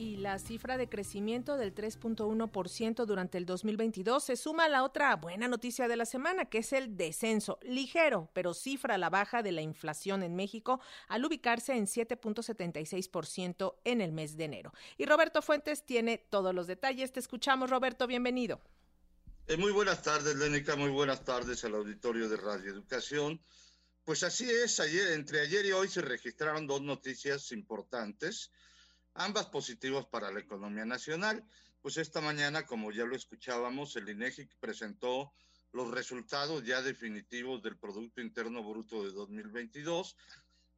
Y la cifra de crecimiento del 3.1% durante el 2022 se suma a la otra buena noticia de la semana, que es el descenso ligero, pero cifra la baja de la inflación en México al ubicarse en 7.76% en el mes de enero. Y Roberto Fuentes tiene todos los detalles. Te escuchamos, Roberto, bienvenido. Eh, muy buenas tardes, Lénica, muy buenas tardes al auditorio de Radio Educación. Pues así es, ayer, entre ayer y hoy se registraron dos noticias importantes ambas positivas para la economía nacional. Pues esta mañana, como ya lo escuchábamos, el INEGI presentó los resultados ya definitivos del Producto Interno Bruto de 2022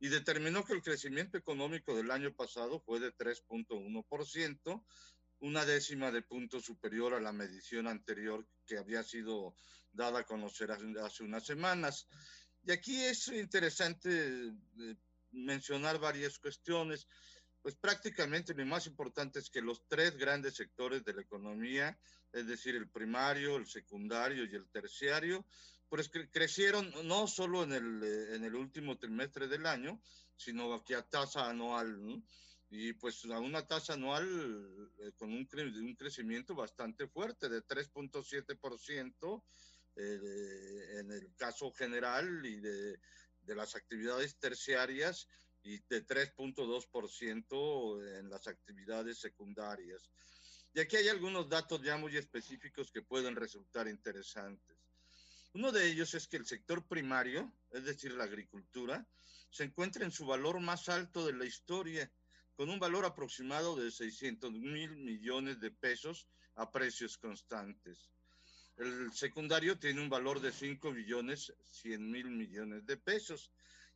y determinó que el crecimiento económico del año pasado fue de 3.1%, una décima de punto superior a la medición anterior que había sido dada a conocer hace unas semanas. Y aquí es interesante eh, mencionar varias cuestiones pues prácticamente lo más importante es que los tres grandes sectores de la economía, es decir, el primario, el secundario y el terciario, pues crecieron no solo en el, eh, en el último trimestre del año, sino aquí a tasa anual, y pues a una tasa anual eh, con un, un, crecimiento bastante fuerte de 3.7% eh, en el caso general y de, de las actividades terciarias y de 3.2% en las actividades secundarias. Y aquí hay algunos datos ya muy específicos que pueden resultar interesantes. Uno de ellos es que el sector primario, es decir, la agricultura, se encuentra en su valor más alto de la historia, con un valor aproximado de 600 mil millones de pesos a precios constantes. El secundario tiene un valor de 5 billones 100 mil millones de pesos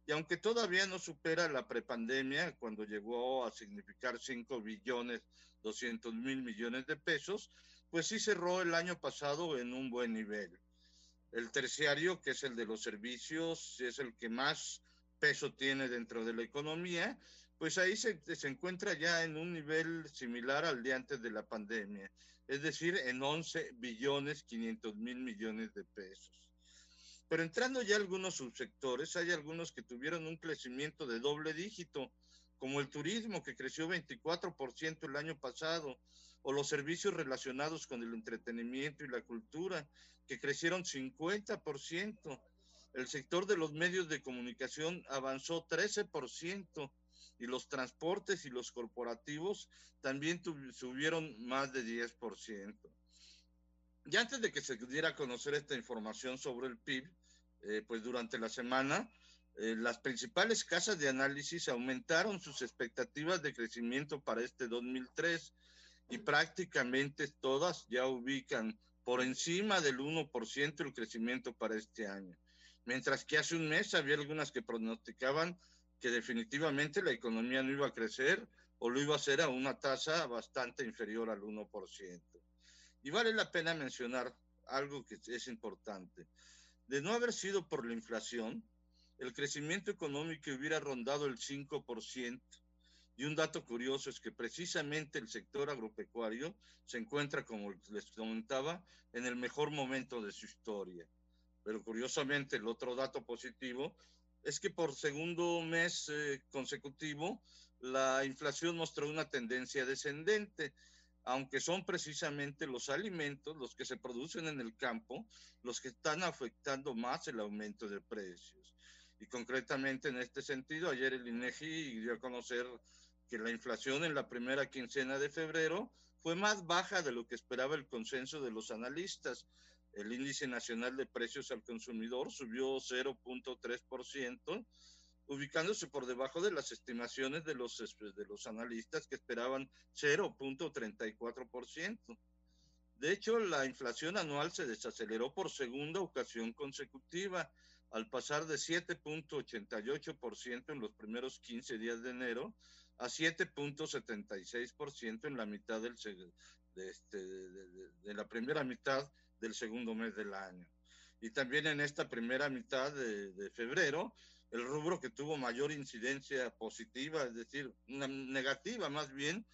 y aunque todavía no supera la prepandemia, cuando llegó a significar 5 billones 200 mil millones de pesos, pues sí cerró el año pasado en un buen nivel. El terciario, que es el de los servicios, es el que más peso tiene dentro de la economía, pues ahí se, se, encuentra ya en un nivel similar al de antes de la pandemia, es decir, en 11 billones 500 mil millones de pesos. Pero entrando ya a algunos subsectores, hay algunos que tuvieron un crecimiento de doble dígito, como el turismo, que creció 24% el año pasado, o los servicios relacionados con el entretenimiento y la cultura, que crecieron 50%. El sector de los medios de comunicación avanzó 13% y los transportes y los corporativos también subieron más de 10%. Y antes de que se diera a conocer esta información sobre el PIB, eh, pues durante la semana, eh, las principales casas de análisis aumentaron sus expectativas de crecimiento para este 2003 y prácticamente todas ya ubican por encima del 1% el crecimiento para este año. Mientras que hace un mes había algunas que pronosticaban que definitivamente la economía no iba a crecer o lo iba a hacer a una tasa bastante inferior al 1%. Y vale la pena mencionar algo que es importante. De no haber sido por la inflación, el crecimiento económico hubiera rondado el 5%. Y un dato curioso es que precisamente el sector agropecuario se encuentra, como les comentaba, en el mejor momento de su historia. Pero curiosamente, el otro dato positivo es que por segundo mes eh, consecutivo la inflación mostró una tendencia descendente aunque son precisamente los alimentos, los que se producen en el campo, los que están afectando más el aumento de precios. Y concretamente en este sentido, ayer el INEGI dio a conocer que la inflación en la primera quincena de febrero fue más baja de lo que esperaba el consenso de los analistas. El índice nacional de precios al consumidor subió 0.3%, ubicándose por debajo de las estimaciones de los, de los analistas que esperaban 0.34%. De hecho, la inflación anual se desaceleró por segunda ocasión consecutiva, al pasar de 7.88% en los primeros 15 días de enero a 7.76% en la mitad del, de, este, de, de la primera mitad del segundo mes del año. Y también en esta primera mitad de, febrero, el rubro que tuvo mayor incidencia positiva, es decir, una negativa más bien,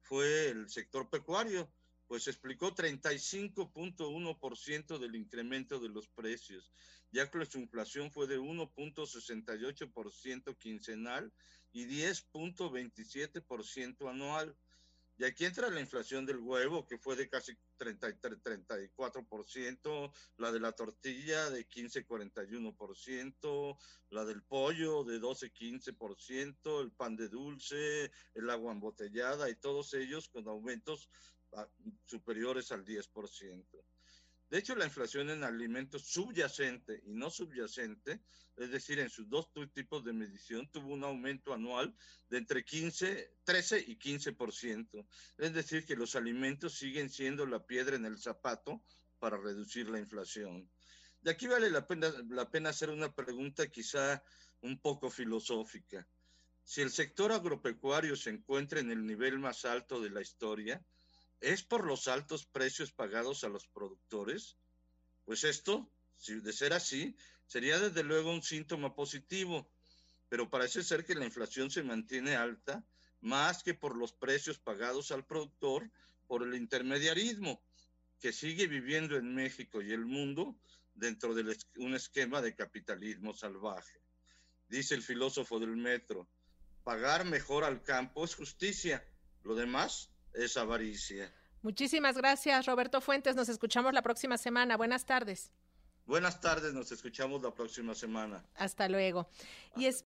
fue el sector pecuario, pues explicó 35.1% del incremento de los precios, ya que su inflación fue de 1.68% quincenal y 10.27% anual. Y aquí entra la inflación del huevo, que fue de casi 33, 34%, la de la tortilla de 15,41%, la del pollo de 12,15%, el pan de dulce, el agua embotellada y todos ellos con aumentos ah, superiores al 10%. De hecho, la inflación en alimentos subyacente y no subyacente, es decir, en sus dos tipos de medición, tuvo un aumento anual de entre 15, 13 y 15%. Es decir, que los alimentos siguen siendo la piedra en el zapato para reducir la inflación. De aquí vale la pena, la pena hacer una pregunta quizá un poco filosófica. Si el sector agropecuario se encuentra en el nivel más alto de la historia, ¿Es por los altos precios pagados a los productores? Pues esto, si de ser así, sería desde luego un síntoma positivo, pero parece ser que la inflación se mantiene alta más que por los precios pagados al productor por el intermediarismo que sigue viviendo en México y el mundo dentro de un esquema de capitalismo salvaje. Dice el filósofo del metro, pagar mejor al campo es justicia, lo demás es avaricia. Muchísimas gracias, Roberto Fuentes. Nos escuchamos la próxima semana. Buenas tardes. Buenas tardes, nos escuchamos la próxima semana. Hasta luego. Y es